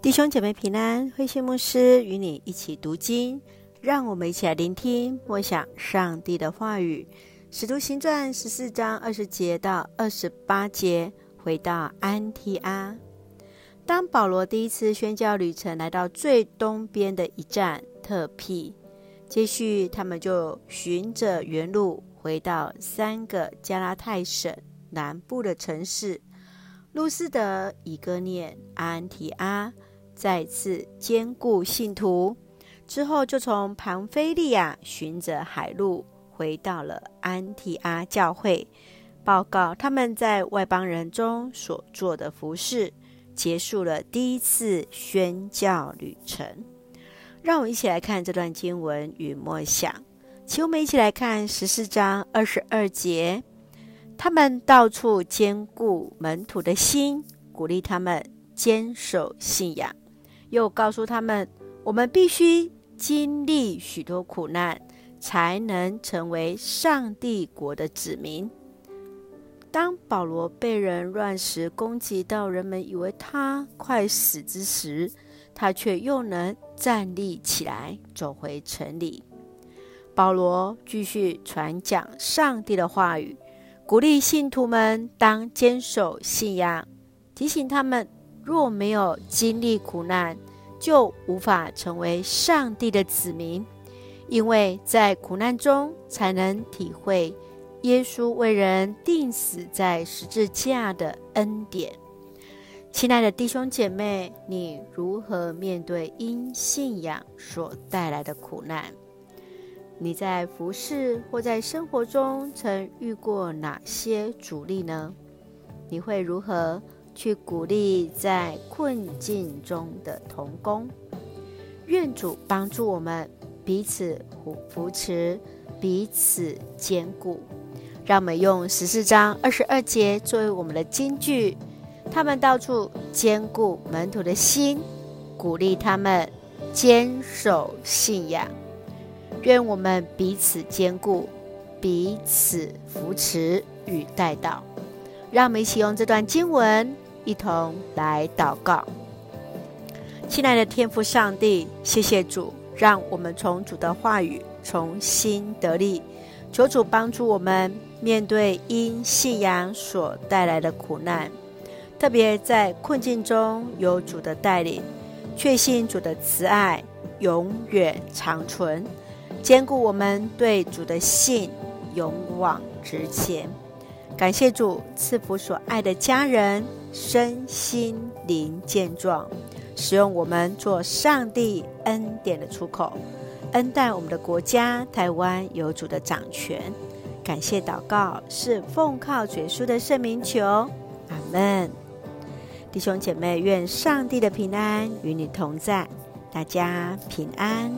弟兄姐妹平安，慧馨牧师与你一起读经，让我们一起来聆听默想上帝的话语。《使徒行传》十四章二十节到二十八节，回到安提阿。当保罗第一次宣教旅程来到最东边的一站特庇，接续他们就循着原路回到三个加拉太省南部的城市：路斯德、以哥念、安提阿。再次坚固信徒之后，就从庞菲利亚循着海路回到了安提阿教会，报告他们在外邦人中所做的服事，结束了第一次宣教旅程。让我们一起来看这段经文与默想，请我们一起来看十四章二十二节，他们到处坚固门徒的心，鼓励他们坚守信仰。又告诉他们，我们必须经历许多苦难，才能成为上帝国的子民。当保罗被人乱石攻击到，人们以为他快死之时，他却又能站立起来，走回城里。保罗继续传讲上帝的话语，鼓励信徒们当坚守信仰，提醒他们。若没有经历苦难，就无法成为上帝的子民，因为在苦难中才能体会耶稣为人钉死在十字架的恩典。亲爱的弟兄姐妹，你如何面对因信仰所带来的苦难？你在服侍或在生活中曾遇过哪些阻力呢？你会如何去鼓励在困境中的童工，愿主帮助我们彼此扶扶持，彼此坚固。让我们用十四章二十二节作为我们的金句。他们到处坚固门徒的心，鼓励他们坚守信仰。愿我们彼此坚固，彼此扶持与带到。让我们一起用这段经文。一同来祷告，亲爱的天父上帝，谢谢主，让我们从主的话语重新得力。求主帮助我们面对因信仰所带来的苦难，特别在困境中有主的带领，确信主的慈爱永远长存，坚固我们对主的信，勇往直前。感谢主赐福所爱的家人身心灵健壮，使用我们做上帝恩典的出口，恩待我们的国家台湾有主的掌权。感谢祷告是奉靠主耶稣的圣名求，阿门。弟兄姐妹，愿上帝的平安与你同在，大家平安。